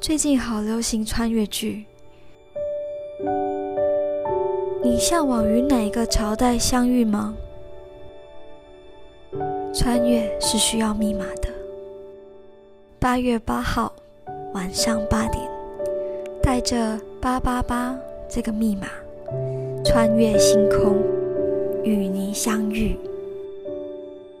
最近好流行穿越剧，你向往与哪个朝代相遇吗？穿越是需要密码的。八月八号晚上八点，带着八八八这个密码，穿越星空，与你相遇。